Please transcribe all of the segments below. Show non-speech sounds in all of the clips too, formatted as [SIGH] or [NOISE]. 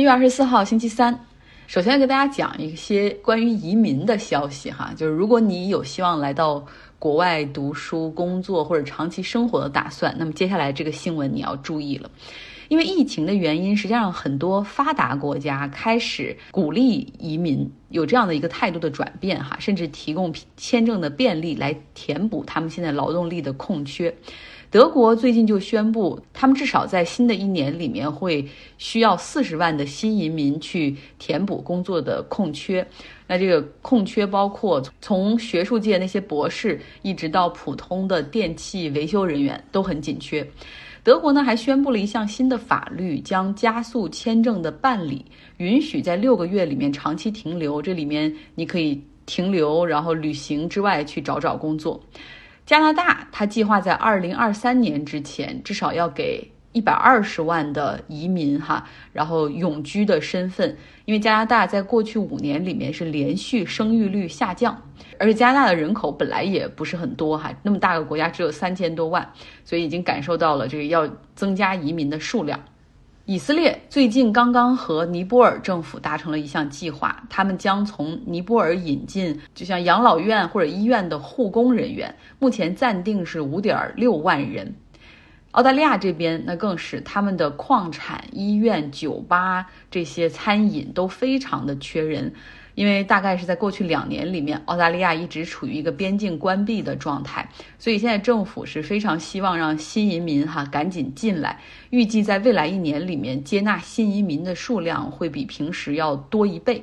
一月二十四号，星期三。首先给大家讲一些关于移民的消息哈，就是如果你有希望来到国外读书、工作或者长期生活的打算，那么接下来这个新闻你要注意了。因为疫情的原因，实际上很多发达国家开始鼓励移民，有这样的一个态度的转变哈，甚至提供签证的便利来填补他们现在劳动力的空缺。德国最近就宣布，他们至少在新的一年里面会需要四十万的新移民去填补工作的空缺。那这个空缺包括从学术界那些博士，一直到普通的电器维修人员都很紧缺。德国呢还宣布了一项新的法律，将加速签证的办理，允许在六个月里面长期停留。这里面你可以停留，然后旅行之外去找找工作。加拿大它计划在二零二三年之前，至少要给。一百二十万的移民哈，然后永居的身份，因为加拿大在过去五年里面是连续生育率下降，而且加拿大的人口本来也不是很多哈，那么大个国家只有三千多万，所以已经感受到了这个要增加移民的数量。以色列最近刚刚和尼泊尔政府达成了一项计划，他们将从尼泊尔引进就像养老院或者医院的护工人员，目前暂定是五点六万人。澳大利亚这边那更是他们的矿产、医院、酒吧这些餐饮都非常的缺人，因为大概是在过去两年里面，澳大利亚一直处于一个边境关闭的状态，所以现在政府是非常希望让新移民哈赶紧进来，预计在未来一年里面接纳新移民的数量会比平时要多一倍。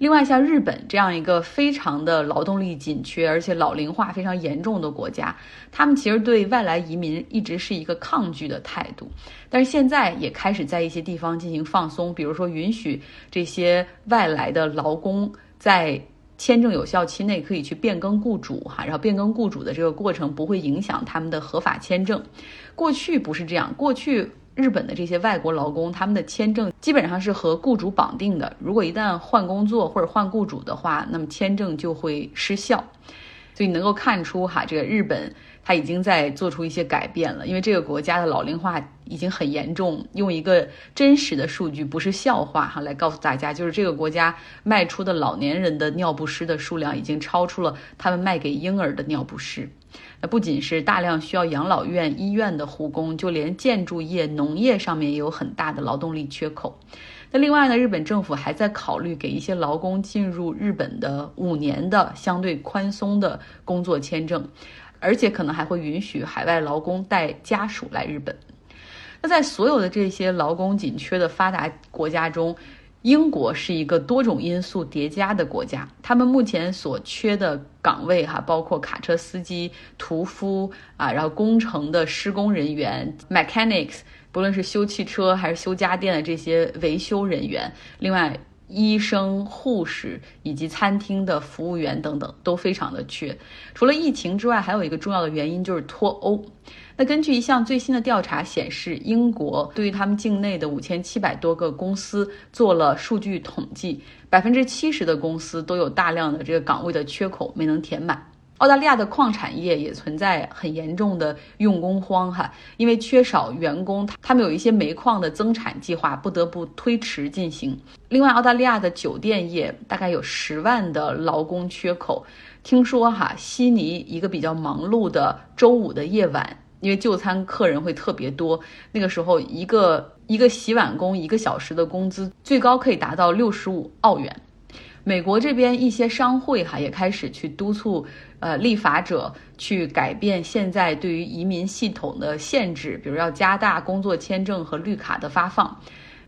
另外，像日本这样一个非常的劳动力紧缺，而且老龄化非常严重的国家，他们其实对外来移民一直是一个抗拒的态度。但是现在也开始在一些地方进行放松，比如说允许这些外来的劳工在签证有效期内可以去变更雇主，哈，然后变更雇主的这个过程不会影响他们的合法签证。过去不是这样，过去。日本的这些外国劳工，他们的签证基本上是和雇主绑定的。如果一旦换工作或者换雇主的话，那么签证就会失效。所以能够看出哈，这个日本它已经在做出一些改变了。因为这个国家的老龄化已经很严重。用一个真实的数据，不是笑话哈，来告诉大家，就是这个国家卖出的老年人的尿不湿的数量已经超出了他们卖给婴儿的尿不湿。那不仅是大量需要养老院、医院的护工，就连建筑业、农业上面也有很大的劳动力缺口。那另外呢，日本政府还在考虑给一些劳工进入日本的五年的相对宽松的工作签证，而且可能还会允许海外劳工带家属来日本。那在所有的这些劳工紧缺的发达国家中，英国是一个多种因素叠加的国家，他们目前所缺的岗位哈，包括卡车司机、屠夫啊，然后工程的施工人员 （mechanics），不论是修汽车还是修家电的这些维修人员，另外。医生、护士以及餐厅的服务员等等都非常的缺。除了疫情之外，还有一个重要的原因就是脱欧。那根据一项最新的调查显示，英国对于他们境内的五千七百多个公司做了数据统计，百分之七十的公司都有大量的这个岗位的缺口没能填满。澳大利亚的矿产业也存在很严重的用工荒哈，因为缺少员工，他们有一些煤矿的增产计划不得不推迟进行。另外，澳大利亚的酒店业大概有十万的劳工缺口。听说哈，悉尼一个比较忙碌的周五的夜晚，因为就餐客人会特别多，那个时候一个一个洗碗工一个小时的工资最高可以达到六十五澳元。美国这边一些商会哈也开始去督促，呃，立法者去改变现在对于移民系统的限制，比如要加大工作签证和绿卡的发放。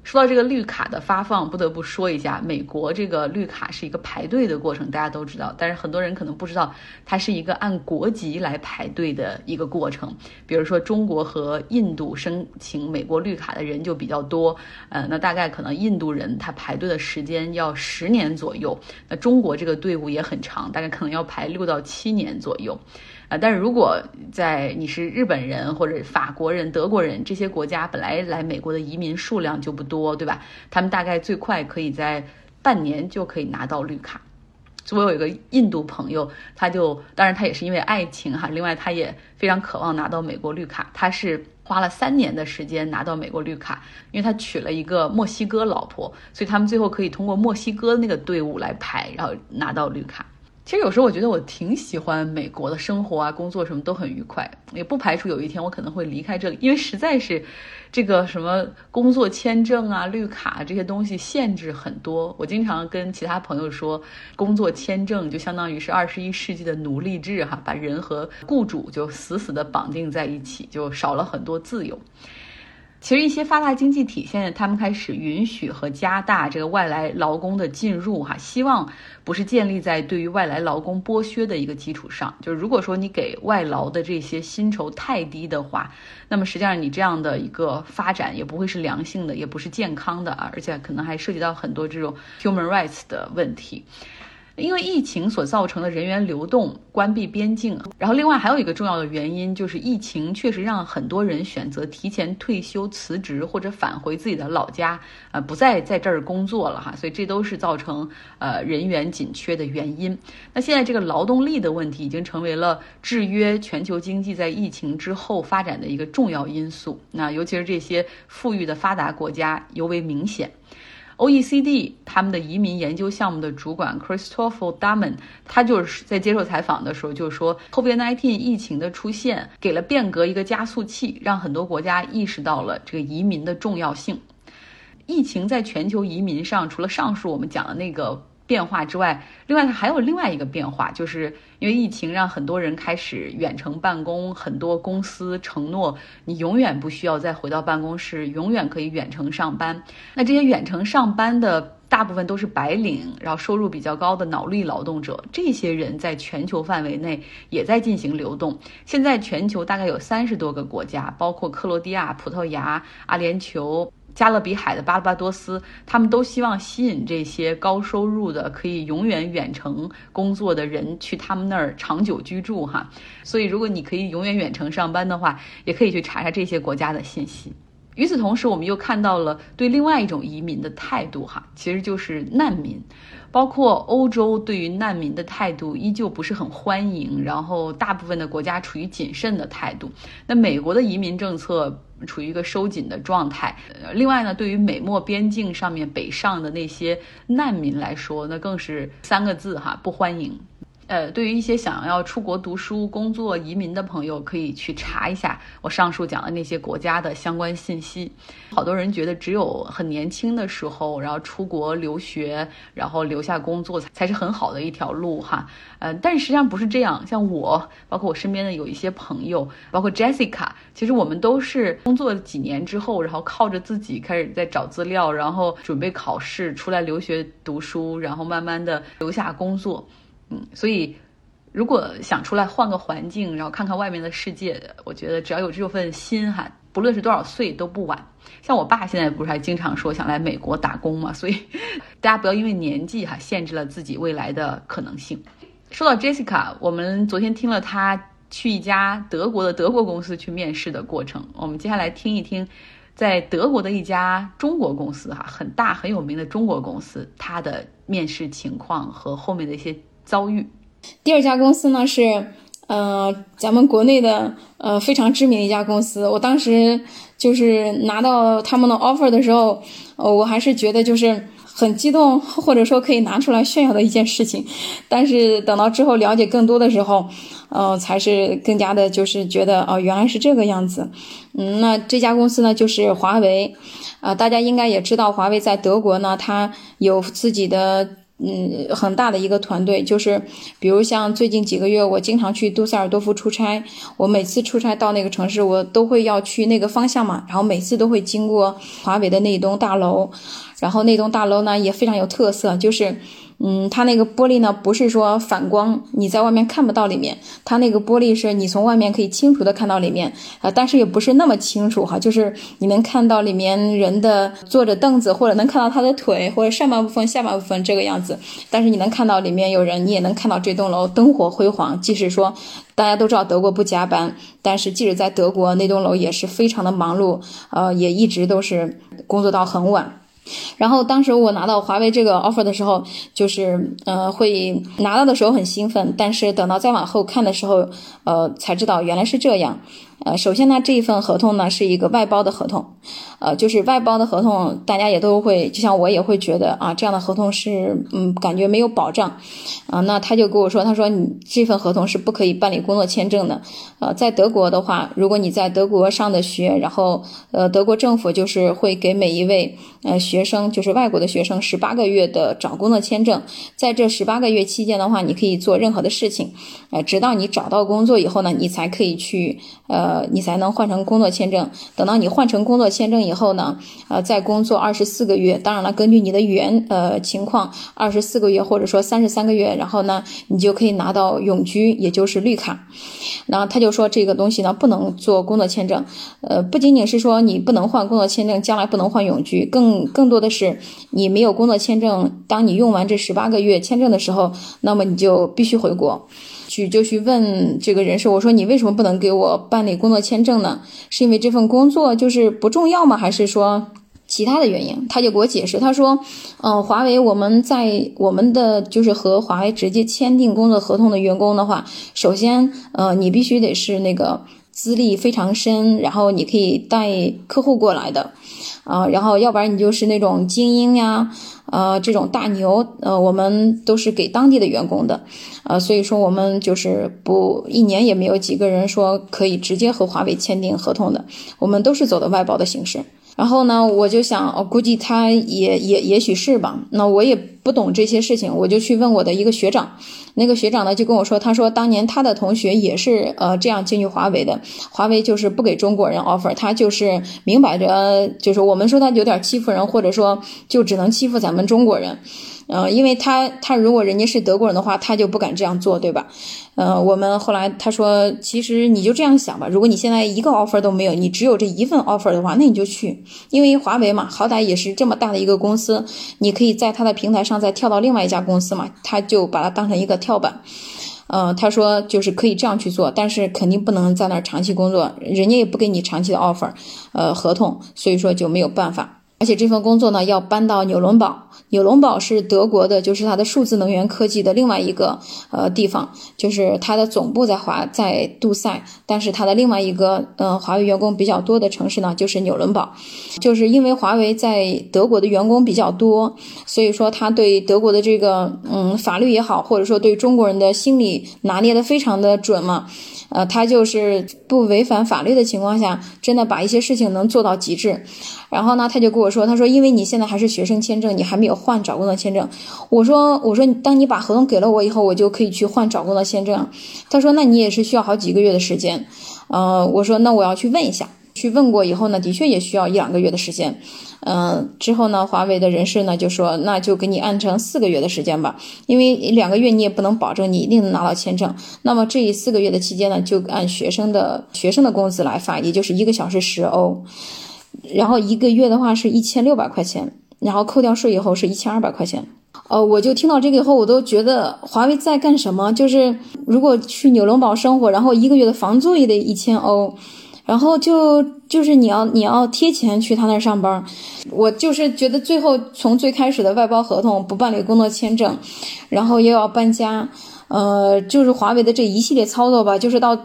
说到这个绿卡的发放，不得不说一下，美国这个绿卡是一个排队的过程，大家都知道。但是很多人可能不知道，它是一个按国籍来排队的一个过程。比如说，中国和印度申请美国绿卡的人就比较多，呃，那大概可能印度人他排队的时间要十年左右，那中国这个队伍也很长，大概可能要排六到七年左右。啊，但是如果在你是日本人或者法国人、德国人这些国家，本来来美国的移民数量就不多，对吧？他们大概最快可以在半年就可以拿到绿卡。我有一个印度朋友，他就当然他也是因为爱情哈，另外他也非常渴望拿到美国绿卡。他是花了三年的时间拿到美国绿卡，因为他娶了一个墨西哥老婆，所以他们最后可以通过墨西哥那个队伍来排，然后拿到绿卡。其实有时候我觉得我挺喜欢美国的生活啊，工作什么都很愉快，也不排除有一天我可能会离开这里，因为实在是这个什么工作签证啊、绿卡这些东西限制很多。我经常跟其他朋友说，工作签证就相当于是二十一世纪的奴隶制哈，把人和雇主就死死的绑定在一起，就少了很多自由。其实一些发达经济体现在他们开始允许和加大这个外来劳工的进入，哈，希望不是建立在对于外来劳工剥削的一个基础上。就是如果说你给外劳的这些薪酬太低的话，那么实际上你这样的一个发展也不会是良性的，也不是健康的啊，而且可能还涉及到很多这种 human rights 的问题。因为疫情所造成的人员流动、关闭边境，然后另外还有一个重要的原因就是疫情确实让很多人选择提前退休、辞职或者返回自己的老家，呃，不再在这儿工作了哈，所以这都是造成呃人员紧缺的原因。那现在这个劳动力的问题已经成为了制约全球经济在疫情之后发展的一个重要因素。那尤其是这些富裕的发达国家尤为明显。OECD 他们的移民研究项目的主管 Christopher d a m o n 他就是在接受采访的时候就说，COVID-19 疫情的出现给了变革一个加速器，让很多国家意识到了这个移民的重要性。疫情在全球移民上，除了上述我们讲的那个。变化之外，另外它还有另外一个变化，就是因为疫情让很多人开始远程办公，很多公司承诺你永远不需要再回到办公室，永远可以远程上班。那这些远程上班的大部分都是白领，然后收入比较高的脑力劳动者，这些人在全球范围内也在进行流动。现在全球大概有三十多个国家，包括克罗地亚、葡萄牙、阿联酋。加勒比海的巴巴多斯，他们都希望吸引这些高收入的、可以永远远程工作的人去他们那儿长久居住哈。所以，如果你可以永远远程上班的话，也可以去查查这些国家的信息。与此同时，我们又看到了对另外一种移民的态度哈，其实就是难民。包括欧洲对于难民的态度依旧不是很欢迎，然后大部分的国家处于谨慎的态度。那美国的移民政策处于一个收紧的状态。另外呢，对于美墨边境上面北上的那些难民来说，那更是三个字哈，不欢迎。呃，对于一些想要出国读书、工作、移民的朋友，可以去查一下我上述讲的那些国家的相关信息。好多人觉得只有很年轻的时候，然后出国留学，然后留下工作才是很好的一条路哈。呃，但实际上不是这样。像我，包括我身边的有一些朋友，包括 Jessica，其实我们都是工作几年之后，然后靠着自己开始在找资料，然后准备考试，出来留学读书，然后慢慢的留下工作。所以如果想出来换个环境，然后看看外面的世界，我觉得只要有这份心哈，不论是多少岁都不晚。像我爸现在不是还经常说想来美国打工嘛，所以 [LAUGHS] 大家不要因为年纪哈限制了自己未来的可能性。说到 Jessica，我们昨天听了她去一家德国的德国公司去面试的过程，我们接下来听一听在德国的一家中国公司哈，很大很有名的中国公司，它的面试情况和后面的一些。遭遇，第二家公司呢是，呃，咱们国内的呃非常知名的一家公司。我当时就是拿到他们的 offer 的时候，呃，我还是觉得就是很激动，或者说可以拿出来炫耀的一件事情。但是等到之后了解更多的时候，呃，才是更加的就是觉得哦，原来是这个样子。嗯，那这家公司呢就是华为，啊，大家应该也知道，华为在德国呢，它有自己的。嗯，很大的一个团队，就是比如像最近几个月，我经常去杜塞尔多夫出差，我每次出差到那个城市，我都会要去那个方向嘛，然后每次都会经过华为的那一栋大楼，然后那栋大楼呢也非常有特色，就是。嗯，它那个玻璃呢，不是说反光，你在外面看不到里面。它那个玻璃是你从外面可以清楚的看到里面，啊，但是也不是那么清楚哈，就是你能看到里面人的坐着凳子，或者能看到他的腿，或者上半部分、下半部分这个样子。但是你能看到里面有人，你也能看到这栋楼灯火辉煌。即使说大家都知道德国不加班，但是即使在德国那栋楼也是非常的忙碌，呃，也一直都是工作到很晚。然后当时我拿到华为这个 offer 的时候，就是呃会拿到的时候很兴奋，但是等到再往后看的时候，呃才知道原来是这样。呃，首先呢，这一份合同呢是一个外包的合同，呃，就是外包的合同，大家也都会，就像我也会觉得啊，这样的合同是，嗯，感觉没有保障，啊，那他就跟我说，他说你这份合同是不可以办理工作签证的，呃，在德国的话，如果你在德国上的学，然后，呃，德国政府就是会给每一位呃学生，就是外国的学生十八个月的找工作签证，在这十八个月期间的话，你可以做任何的事情，呃，直到你找到工作以后呢，你才可以去，呃。呃，你才能换成工作签证。等到你换成工作签证以后呢，呃，再工作二十四个月。当然了，根据你的语言呃情况，二十四个月或者说三十三个月，然后呢，你就可以拿到永居，也就是绿卡。然后他就说这个东西呢不能做工作签证。呃，不仅仅是说你不能换工作签证，将来不能换永居，更更多的是你没有工作签证，当你用完这十八个月签证的时候，那么你就必须回国。去就去问这个人事，我说你为什么不能给我办理工作签证呢？是因为这份工作就是不重要吗？还是说其他的原因？他就给我解释，他说，嗯，华为我们在我们的就是和华为直接签订工作合同的员工的话，首先，呃，你必须得是那个资历非常深，然后你可以带客户过来的，啊，然后要不然你就是那种精英呀。啊，这种大牛，呃，我们都是给当地的员工的，啊，所以说我们就是不一年也没有几个人说可以直接和华为签订合同的，我们都是走的外包的形式。然后呢，我就想，我估计他也也也许是吧。那我也不懂这些事情，我就去问我的一个学长。那个学长呢，就跟我说，他说当年他的同学也是呃这样进去华为的。华为就是不给中国人 offer，他就是明摆着就是我们说他有点欺负人，或者说就只能欺负咱们中国人。嗯，因为他他如果人家是德国人的话，他就不敢这样做，对吧？嗯，我们后来他说，其实你就这样想吧，如果你现在一个 offer 都没有，你只有这一份 offer 的话，那你就去，因为华为嘛，好歹也是这么大的一个公司，你可以在他的平台上再跳到另外一家公司嘛，他就把它当成一个跳板。嗯，他说就是可以这样去做，但是肯定不能在那儿长期工作，人家也不给你长期的 offer，呃，合同，所以说就没有办法。而且这份工作呢，要搬到纽伦堡。纽伦堡是德国的，就是它的数字能源科技的另外一个呃地方，就是它的总部在华在杜塞，但是它的另外一个呃华为员工比较多的城市呢，就是纽伦堡。就是因为华为在德国的员工比较多，所以说他对德国的这个嗯法律也好，或者说对中国人的心理拿捏的非常的准嘛。呃，他就是不违反法律的情况下，真的把一些事情能做到极致。然后呢，他就跟我说，他说因为你现在还是学生签证，你还没有换找工作签证。我说，我说，当你把合同给了我以后，我就可以去换找工作签证。他说，那你也是需要好几个月的时间。呃，我说，那我要去问一下。去问过以后呢，的确也需要一两个月的时间。嗯，之后呢，华为的人事呢就说，那就给你按成四个月的时间吧，因为两个月你也不能保证你一定能拿到签证。那么这四个月的期间呢，就按学生的学生的工资来发，也就是一个小时十欧，然后一个月的话是一千六百块钱，然后扣掉税以后是一千二百块钱。呃，我就听到这个以后，我都觉得华为在干什么？就是如果去纽伦堡生活，然后一个月的房租也得一千欧。然后就就是你要你要贴钱去他那儿上班，我就是觉得最后从最开始的外包合同不办理工作签证，然后又要搬家，呃，就是华为的这一系列操作吧，就是到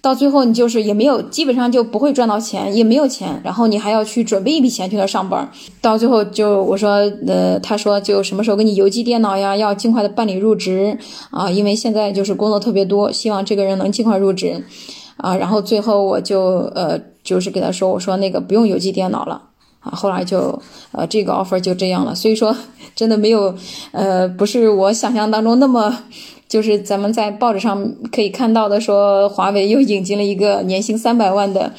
到最后你就是也没有基本上就不会赚到钱，也没有钱，然后你还要去准备一笔钱去那儿上班，到最后就我说呃他说就什么时候给你邮寄电脑呀，要尽快的办理入职。啊，因为现在就是工作特别多，希望这个人能尽快入职。啊，然后最后我就呃，就是给他说，我说那个不用邮寄电脑了啊。后来就呃，这个 offer 就这样了。所以说，真的没有呃，不是我想象当中那么。就是咱们在报纸上可以看到的，说华为又引进了一个年薪三百万的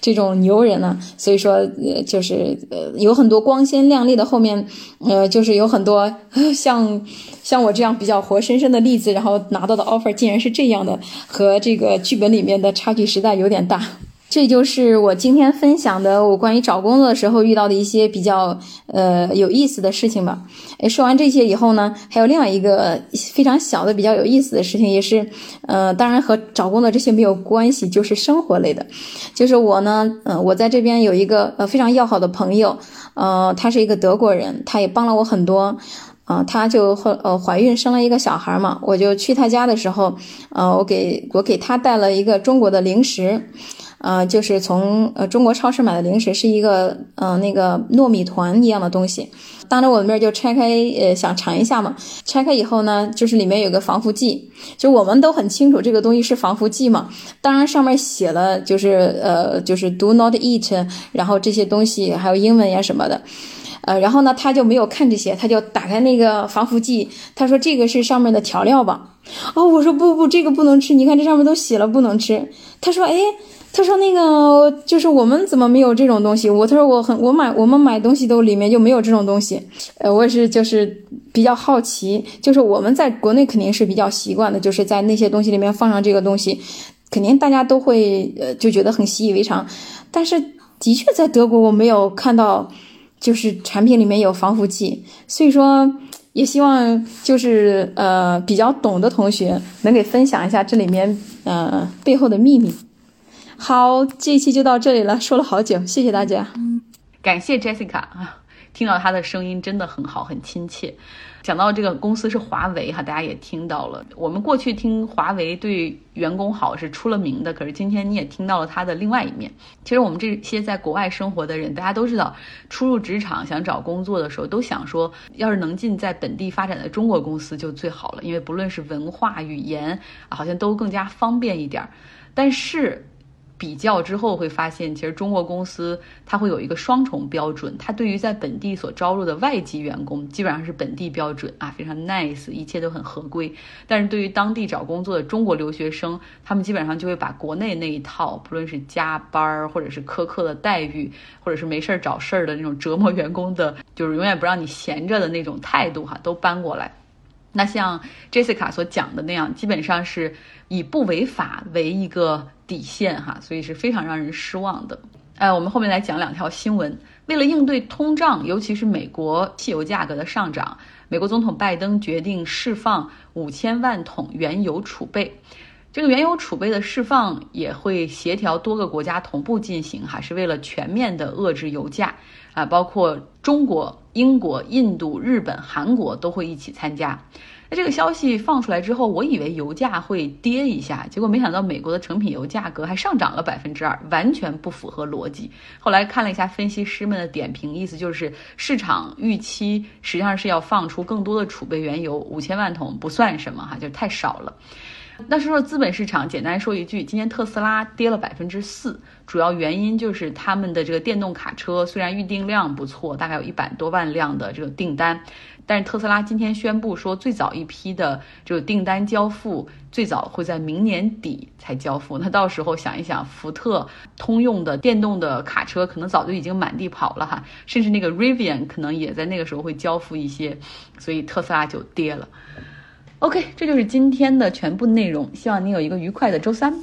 这种牛人呢。所以说，呃，就是呃，有很多光鲜亮丽的后面，呃，就是有很多像像我这样比较活生生的例子，然后拿到的 offer 竟然是这样的，和这个剧本里面的差距实在有点大。这就是我今天分享的我关于找工作的时候遇到的一些比较呃有意思的事情吧。哎，说完这些以后呢，还有另外一个非常小的比较有意思的事情，也是呃，当然和找工作这些没有关系，就是生活类的。就是我呢，嗯，我在这边有一个呃非常要好的朋友，呃，他是一个德国人，他也帮了我很多。啊，他就呃怀孕生了一个小孩嘛，我就去他家的时候，呃，我给我给他带了一个中国的零食。呃，就是从呃中国超市买的零食，是一个呃那个糯米团一样的东西。当着我的面就拆开，呃，想尝一下嘛。拆开以后呢，就是里面有个防腐剂，就我们都很清楚这个东西是防腐剂嘛。当然上面写了，就是呃，就是 Do not eat，然后这些东西还有英文呀什么的。呃，然后呢，他就没有看这些，他就打开那个防腐剂，他说这个是上面的调料吧？哦，我说不不，这个不能吃，你看这上面都写了不能吃。他说，哎，他说那个就是我们怎么没有这种东西？我他说我很我买我们买东西都里面就没有这种东西。呃，我也是就是比较好奇，就是我们在国内肯定是比较习惯的，就是在那些东西里面放上这个东西，肯定大家都会呃就觉得很习以为常。但是的确在德国我没有看到。就是产品里面有防腐剂，所以说也希望就是呃比较懂的同学能给分享一下这里面呃背后的秘密。好，这一期就到这里了，说了好久，谢谢大家，感谢 Jessica 啊，听到她的声音真的很好，很亲切。讲到这个公司是华为哈，大家也听到了。我们过去听华为对员工好是出了名的，可是今天你也听到了它的另外一面。其实我们这些在国外生活的人，大家都知道，初入职场想找工作的时候，都想说，要是能进在本地发展的中国公司就最好了，因为不论是文化、语言，好像都更加方便一点。但是。比较之后会发现，其实中国公司它会有一个双重标准，它对于在本地所招入的外籍员工，基本上是本地标准啊，非常 nice，一切都很合规。但是对于当地找工作的中国留学生，他们基本上就会把国内那一套，不论是加班儿，或者是苛刻的待遇，或者是没事儿找事儿的那种折磨员工的，就是永远不让你闲着的那种态度哈，都搬过来。那像 Jessica 所讲的那样，基本上是以不违法为一个。底线哈，所以是非常让人失望的。哎，我们后面来讲两条新闻。为了应对通胀，尤其是美国汽油价格的上涨，美国总统拜登决定释放五千万桶原油储备。这个原油储备的释放也会协调多个国家同步进行哈，是为了全面的遏制油价啊，包括中国、英国、印度、日本、韩国都会一起参加。这个消息放出来之后，我以为油价会跌一下，结果没想到美国的成品油价格还上涨了百分之二，完全不符合逻辑。后来看了一下分析师们的点评，意思就是市场预期实际上是要放出更多的储备原油，五千万桶不算什么哈，就太少了。那说说资本市场，简单说一句，今天特斯拉跌了百分之四，主要原因就是他们的这个电动卡车虽然预订量不错，大概有一百多万辆的这个订单。但是特斯拉今天宣布说，最早一批的这个订单交付最早会在明年底才交付。那到时候想一想，福特、通用的电动的卡车可能早就已经满地跑了哈，甚至那个 Rivian 可能也在那个时候会交付一些，所以特斯拉就跌了。OK，这就是今天的全部内容，希望你有一个愉快的周三。